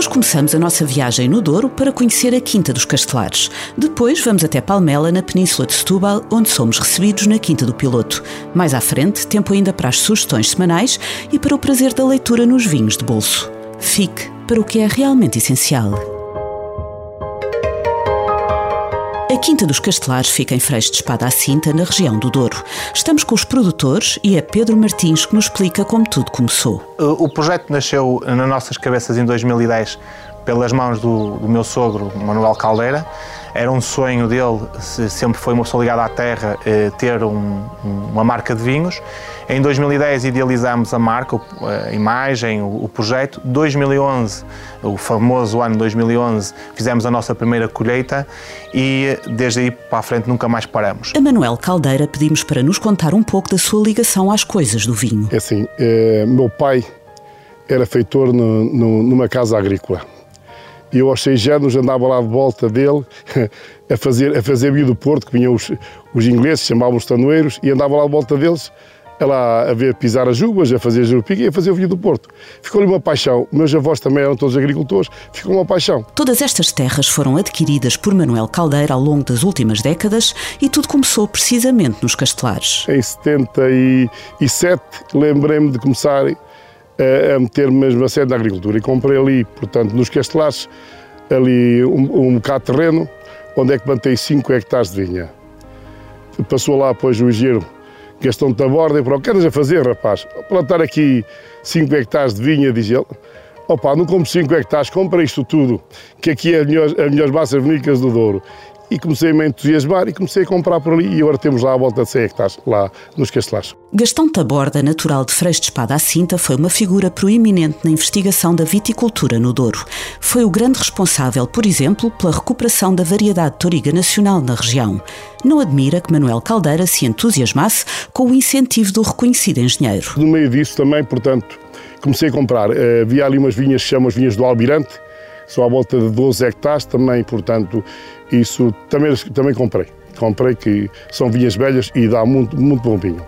Hoje começamos a nossa viagem no Douro para conhecer a Quinta dos Castelares. Depois vamos até Palmela, na Península de Setúbal, onde somos recebidos na Quinta do Piloto. Mais à frente, tempo ainda para as sugestões semanais e para o prazer da leitura nos vinhos de bolso. Fique para o que é realmente essencial. A Quinta dos Castelares fica em Freixo de Espada à Cinta, na região do Douro. Estamos com os produtores e é Pedro Martins que nos explica como tudo começou. O projeto nasceu nas nossas cabeças em 2010 pelas mãos do, do meu sogro, Manuel Caldeira. Era um sonho dele, sempre foi uma pessoa ligada à terra, eh, ter um, uma marca de vinhos. Em 2010 idealizámos a marca, a imagem, o projeto. 2011, o famoso ano 2011, fizemos a nossa primeira colheita e desde aí para a frente nunca mais paramos. A Manuel Caldeira pedimos para nos contar um pouco da sua ligação às coisas do vinho. É assim, é, meu pai era feitor no, no, numa casa agrícola eu aos seis anos andava lá de volta dele a fazer, a fazer vinho do Porto, que vinham os, os ingleses, chamavam os tanoeiros, e andava lá de volta deles a lá a ver pisar as uvas, a fazer jurupiga e a fazer o vinho do Porto. Ficou-lhe uma paixão. Meus avós também eram todos agricultores, ficou uma paixão. Todas estas terras foram adquiridas por Manuel Caldeira ao longo das últimas décadas e tudo começou precisamente nos Castelares. Em 77 lembrei-me de começar a, a meter mesmo a série na agricultura e comprei ali, portanto, nos Castelares, ali um, um bocado de terreno, onde é que plantei 5 hectares de vinha. Passou lá depois o engenheiro Gastão-te a borda e para o que andas a fazer, rapaz? Plantar aqui 5 hectares de vinha, diz ele. Opa, não como 5 hectares, compra isto tudo, que aqui é as melhores, as massas vinícolas do Douro e comecei a me entusiasmar e comecei a comprar por ali e agora temos lá a volta de 100 hectares, lá nos Castelares. Gastão Taborda, natural de Freixo de Espada à Cinta, foi uma figura proeminente na investigação da viticultura no Douro. Foi o grande responsável, por exemplo, pela recuperação da variedade toriga nacional na região. Não admira que Manuel Caldeira se entusiasmasse com o incentivo do reconhecido engenheiro. No meio disso também, portanto, comecei a comprar. Eh, havia ali umas vinhas que chamam as vinhas do Albirante, são à volta de 12 hectares também, portanto, isso também, também comprei. Comprei que são vinhas velhas e dá muito, muito bom vinho.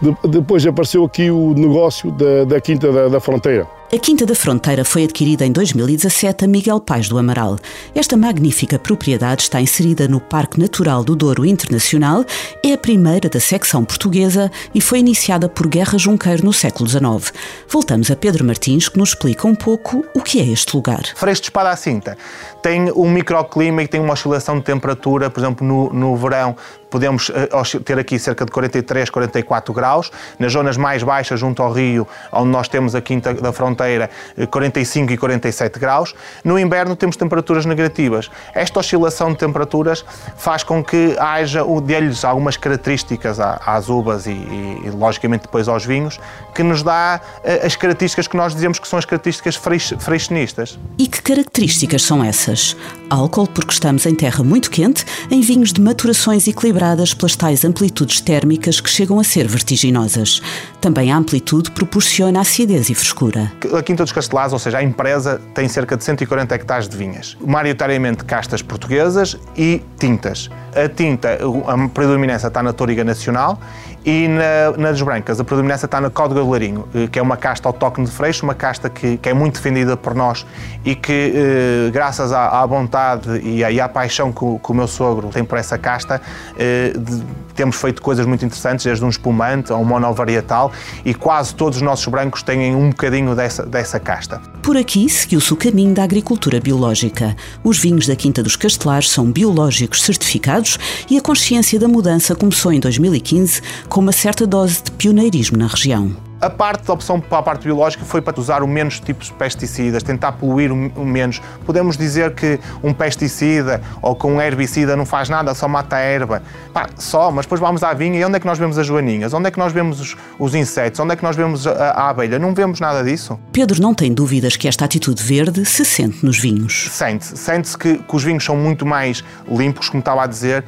De, depois apareceu aqui o negócio da, da Quinta da, da Fronteira a Quinta da Fronteira foi adquirida em 2017 a Miguel Pais do Amaral. Esta magnífica propriedade está inserida no Parque Natural do Douro Internacional, é a primeira da secção portuguesa e foi iniciada por Guerra Junqueiro no século XIX. Voltamos a Pedro Martins, que nos explica um pouco o que é este lugar. Freixo de Espada à Cinta tem um microclima e tem uma oscilação de temperatura, por exemplo, no, no verão podemos uh, ter aqui cerca de 43, 44 graus. Nas zonas mais baixas, junto ao rio, onde nós temos a Quinta da Fronteira, 45 eh, e 47 graus. No inverno temos temperaturas negativas. Esta oscilação de temperaturas faz com que haja, dê-lhes algumas características às uvas e, e, logicamente, depois aos vinhos, que nos dá uh, as características que nós dizemos que são as características freixenistas. E que características são essas? Álcool, porque estamos em terra muito quente, em vinhos de maturações equilibradas equilibradas pelas tais amplitudes térmicas que chegam a ser vertiginosas. Também a amplitude proporciona acidez e frescura. A Quinta dos Castelares, ou seja, a empresa tem cerca de 140 hectares de vinhas, maioritariamente castas portuguesas e tintas. A tinta, a predominância está na Toriga Nacional e na, nas brancas, a predominância está na Código do Larinho, eh, que é uma casta autóctone de Freixo, uma casta que, que é muito defendida por nós e que, eh, graças à, à, vontade e à, e à paixão que o, que o, meu sogro tem por essa casta, eh, de, temos feito coisas muito interessantes, desde um espumante a um monovarietal, e quase todos os nossos brancos têm um bocadinho dessa, dessa casta. Por aqui seguiu-se o caminho da agricultura biológica. Os vinhos da Quinta dos Castelares são biológicos certificados e a consciência da mudança começou em 2015 com uma certa dose de pioneirismo na região. A parte da opção para a parte biológica foi para usar o menos tipos de pesticidas, tentar poluir o menos. Podemos dizer que um pesticida ou com um herbicida não faz nada, só mata a erva. Pá, só, mas depois vamos à vinha e onde é que nós vemos as joaninhas? Onde é que nós vemos os, os insetos? Onde é que nós vemos a, a, abelha? Não vemos nada disso. Pedro não tem dúvidas que esta atitude verde se sente nos vinhos. Sente-se. Sente-se que, que, os vinhos são muito mais limpos, como estava a dizer,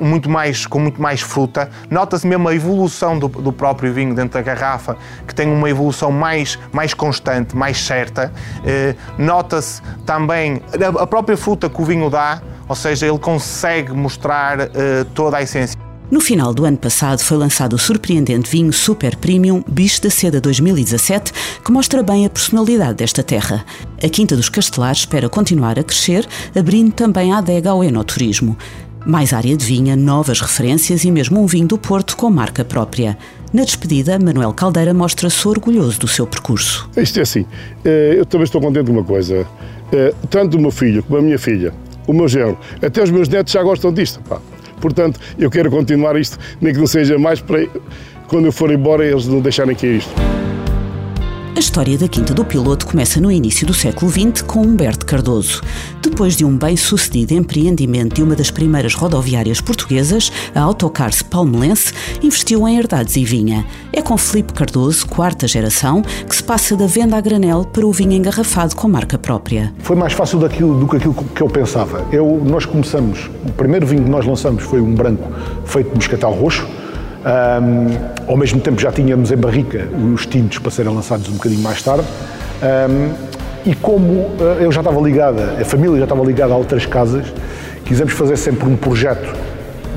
muito mais, com muito mais fruta. Nota-se mesmo a evolução do, do próprio vinho dentro da garrafa que tem uma evolução mais, mais constante, mais certa. Eh, nota-se também a própria fruta que o vinho dá, ou seja, ele consegue mostrar eh, toda a essência. No final do ano passado foi lançado o surpreendente vinho Super Premium Bicho da Seda 2017, que mostra bem a personalidade desta terra. A Quinta dos Castelares espera continuar a crescer, abrindo também a adega ao enoturismo. Mais área de vinha, novas referências e mesmo um vinho do Porto com marca própria. Na despedida, Manuel Caldeira mostra-se orgulhoso do seu percurso. Isto é assim, eh, eu também estou contente de uma coisa. Eh, tanto o meu filho como a minha filha, o meu genro, até os meus netos já gostam disto. Pá. Portanto, eu quero continuar isto, nem que não seja mais para quando eu for embora eles não deixarem é isto. A história da Quinta do Piloto começa no início do século XX com Humberto Cardoso. Depois de um bem-sucedido empreendimento de uma das primeiras rodoviárias portuguesas, a Autocars Palmelense investiu em herdades e vinha. É com Felipe Cardoso, quarta geração, que se passa da venda a granel para o vinho engarrafado com marca própria. Foi mais fácil daquilo, do que aquilo que eu pensava. Eu, nós começamos, o primeiro vinho que nós lançamos foi um branco feito de moscatel roxo, um, ao mesmo tempo já tínhamos em barrica os tintos para serem lançados um bocadinho mais tarde. Um, e como uh, eu já estava ligada, a família já estava ligada a outras casas, quisemos fazer sempre um projeto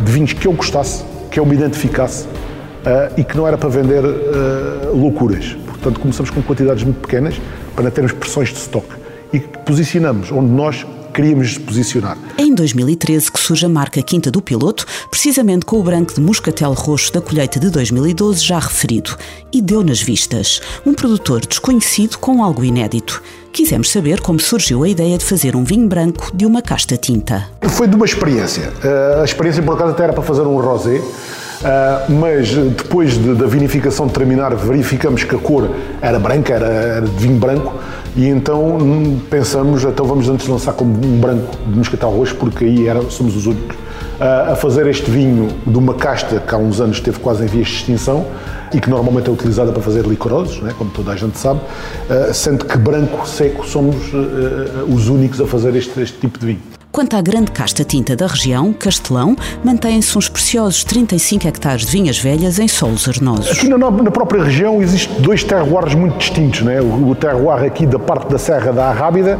de vinhos que eu gostasse, que eu me identificasse uh, e que não era para vender uh, loucuras. Portanto, começamos com quantidades muito pequenas para termos pressões de stock e posicionamos onde nós queríamos nos posicionar. É em 2013 que surge a marca Quinta do Piloto, precisamente com o branco de moscatel roxo da colheita de 2012 já referido, e deu nas vistas. Um produtor desconhecido com algo inédito. Quisemos saber como surgiu a ideia de fazer um vinho branco de uma casta tinta. Foi de uma experiência. Eh, a experiência, por acaso, até era para fazer um rosé. Uh, mas depois de, da vinificação terminar, verificamos que a cor era branca, era, era de vinho branco, e então hum, pensamos, então vamos antes lançar como um branco de moscatel roxo, porque aí era, somos os únicos uh, a fazer este vinho de uma casta que há uns anos esteve quase em vias de extinção e que normalmente é utilizada para fazer licorosos, né, como toda a gente sabe, uh, sendo que branco seco somos os únicos a fazer este, este tipo de vinho. Quanto à grande casta tinta da região, Castelão, mantêm-se uns preciosos 35 hectares de vinhas velhas em solos arenosos. Aqui na, na própria região existem dois terroirs muito distintos. Né? O, o terroir aqui da parte da Serra da Arrábida,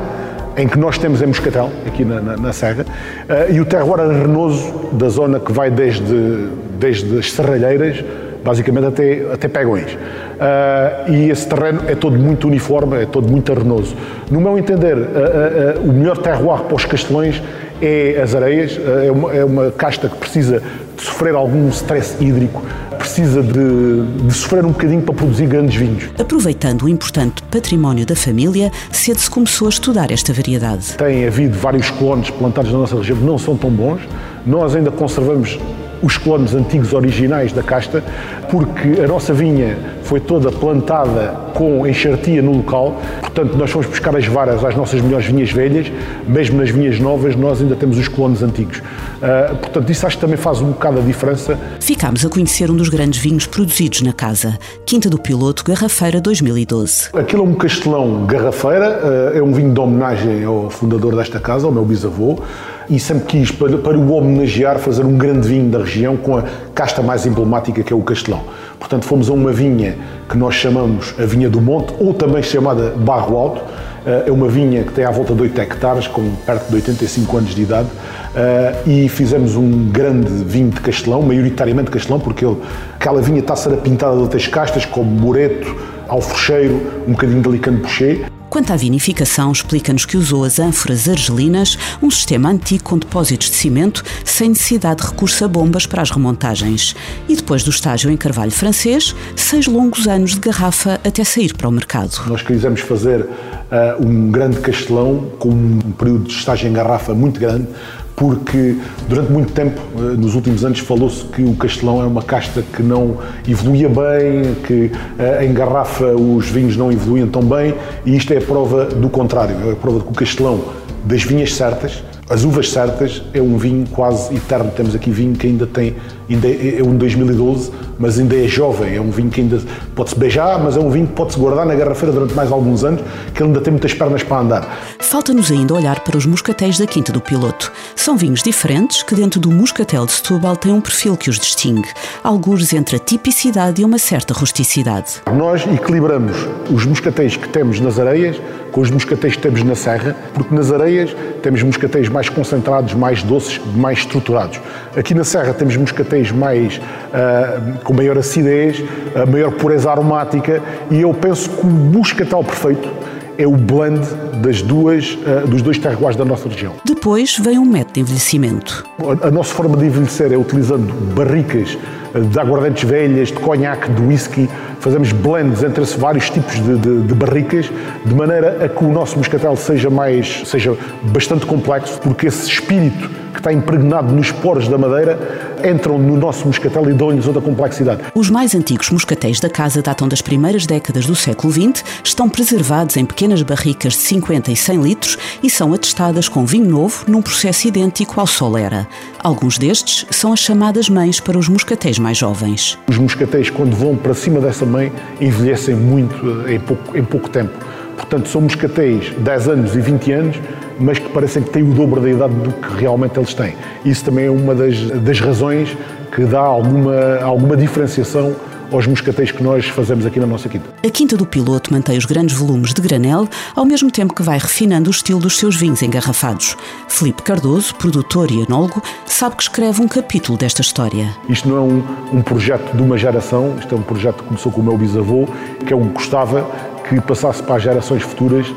em que nós temos em Moscatel, aqui na, na, na Serra, uh, e o terroir arenoso da zona que vai desde, desde as Serralheiras basicamente até, até Pegões. Uh, e esse terreno é todo muito uniforme, é todo muito arenoso. No meu entender, uh, uh, o melhor terroir para os castelões é as areias, é uma, é, uma, casta que precisa de sofrer algum stress hídrico, precisa de, de, sofrer um bocadinho para produzir grandes vinhos. Aproveitando o importante património da família, cedo se começou a estudar esta variedade. Tem havido vários clones plantados na nossa região que não são tão bons. Nós ainda conservamos os clones antigos originais da casta, porque a nossa vinha foi toda plantada com enxertia no local, portanto nós fomos buscar as varas às nossas melhores vinhas velhas, mesmo nas vinhas novas nós ainda temos os clones antigos. Uh, portanto isso acho que também faz um bocado a diferença. Ficámos a conhecer um dos grandes vinhos produzidos na casa, Quinta do Piloto Garrafeira 2012. Aquilo é um castelão Garrafeira, uh, é um vinho de homenagem ao fundador desta casa, ao meu bisavô, e sempre quis, para, para o homenagear, fazer um grande vinho da região com a casta mais emblemática que é o Castelão. Portanto, fomos a uma vinha que nós chamamos a Vinha do Monte, ou também chamada Barro Alto. Eh, é uma vinha que tem à volta de 8 hectares, com perto de 85 anos de idade, eh, e fizemos um grande vinho de Castelão, maioritariamente Castelão, porque ele, aquela vinha está a ser pintada de outras castas, como Moreto, Alforcheiro, um bocadinho de Alicante Boucher. Quanto à vinificação, explica-nos que usou as ânforas argelinas, um sistema antigo com depósitos de cimento, sem necessidade de recurso a bombas para as remontagens. E depois do estágio em carvalho francês, seis longos anos de garrafa até sair para o mercado. Nós quisemos fazer uh, um grande castelão com um período de estágio em garrafa muito grande, porque durante muito tempo, eh, nos últimos anos, falou-se que o Castelão é uma casta que não evoluía bem, que eh, em garrafa os vinhos não evoluíam tão bem, e isto é a prova do contrário, é a prova de que o Castelão, das vinhas certas, as uvas certas é um vinho quase eterno. Temos aqui vinho que ainda tem, ainda é, é um 2012, mas ainda é jovem. É um vinho que ainda pode-se beijar, mas é um vinho que pode-se guardar na garrafeira durante mais alguns anos, que ainda tem muitas pernas para andar. Falta-nos ainda olhar para os moscatéis da Quinta do Piloto. São vinhos diferentes que, dentro do moscatel de Setúbal, têm um perfil que os distingue, alguns entre a tipicidade e uma certa rusticidade. Nós equilibramos os moscatéis que temos nas areias com os moscatéis que temos na serra, porque nas areias temos moscatéis mais concentrados, mais doces, mais estruturados. Aqui na serra temos moscatéis mais uh, com maior acidez, uh, maior pureza aromática e eu penso que o moscatel perfeito é o blend das duas, uh, dos dois terroirs da nossa região. Depois vem um método de envelhecimento. A, a nossa forma de envelhecer é utilizando barricas de aguardentes velhas, de conhaque, de whisky. Fazemos blends entre vários tipos de, de, de, barricas, de maneira a que o nosso moscatel seja mais, seja bastante complexo, porque esse espírito está impregnado nos poros da madeira entram no nosso moscatel e dão-lhes outra complexidade. Os mais antigos moscatéis da casa datam das primeiras décadas do século XX, estão preservados em pequenas barricas de 50 e 100 litros e são atestadas com vinho novo num processo idêntico ao Solera. Alguns destes são as chamadas mães para os moscatéis mais jovens. Os moscatéis, quando vão para cima dessa mãe, envelhecem muito eh, em pouco, em pouco tempo. Portanto, são moscatéis 10 anos e 20 anos, mas que parecem que têm o dobro da idade do que realmente eles têm. Isso também é uma das, das razões que dá alguma, alguma diferenciação aos moscatéis que nós fazemos aqui na nossa quinta. A Quinta do Piloto mantém os grandes volumes de granel, ao mesmo tempo que vai refinando o estilo dos seus vinhos engarrafados. Felipe Cardoso, produtor e enólogo, sabe que escreve um capítulo desta história. Isto não é um, um projeto de uma geração, isto é um projeto que começou com o meu bisavô, que eu gostava que passasse para as gerações futuras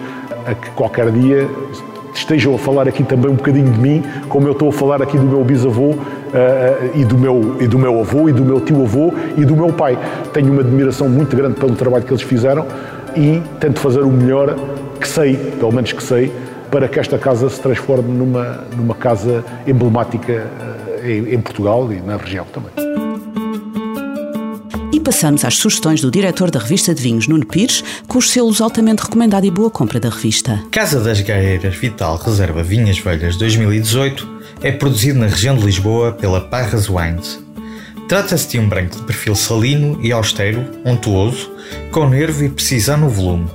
a que qualquer dia estejam a falar aqui também um bocadinho de mim, como eu estou a falar aqui do meu bisavô uh, e, do meu, e do meu avô, e do meu tio-avô e do meu pai. Tenho uma admiração muito grande pelo trabalho que eles fizeram e tento fazer o melhor que sei, pelo menos que sei, para que esta casa se transforme numa, numa casa emblemática uh, em, em Portugal e na região também passamos às sugestões do diretor da revista de vinhos, Nuno Pires, com os selos altamente recomendado e boa compra da revista. Casa das Gaeiras Vital Reserva Vinhas Velhas 2018 é produzido na região de Lisboa pela Parras Wines. Trata-se de um branco de perfil salino e austero, untuoso, com nervo e precisão no volume.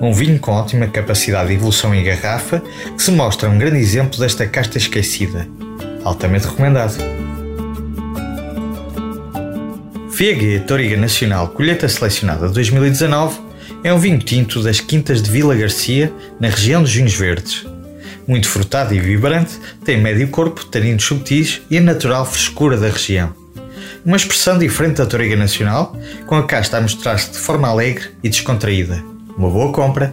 Um vinho com ótima capacidade de evolução em garrafa que se mostra um grande exemplo desta casta esquecida. Altamente recomendado. VG Toriga Nacional Colheita Selecionada 2019 é um vinho tinto das Quintas de Vila Garcia, na região dos Vinhos Verdes. Muito frutado e vibrante, tem médio corpo, taninos subtis e a natural frescura da região. Uma expressão diferente da Toriga Nacional, com a casta a mostrar-se de forma alegre e descontraída. Uma boa compra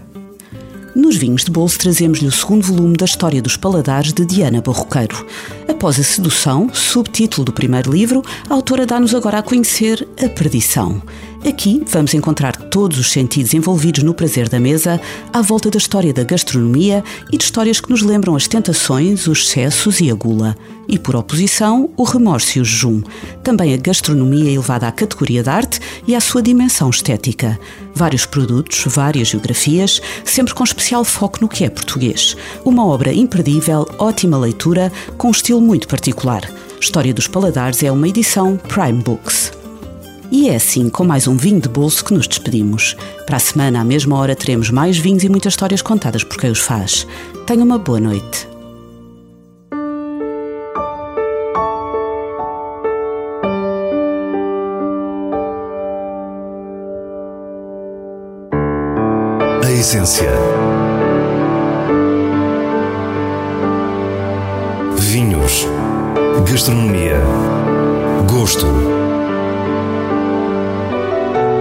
nos vinhos de bolso trazemos-lhe o segundo volume da História dos Paladares de Diana Barroqueiro. Após a sedução, subtítulo do primeiro livro, a autora dá-nos agora a conhecer a perdição. Aqui vamos encontrar todos os sentidos envolvidos no prazer da mesa, à volta da história da gastronomia e de histórias que nos lembram as tentações, os excessos e a gula. E, por oposição, o remorso e o jejum. Também a gastronomia elevada à categoria de arte e à sua dimensão estética. Vários produtos, várias geografias, sempre com especial foco no que é português. Uma obra imperdível, ótima leitura, com um estilo muito particular. História dos Paladares é uma edição Prime Books. E é assim, com mais um vinho de bolso, que nos despedimos. Para a semana, à mesma hora, teremos mais vinhos e muitas histórias contadas por quem os faz. Tenha uma boa noite. A essência. Vinhos. Gastronomia. Gosto.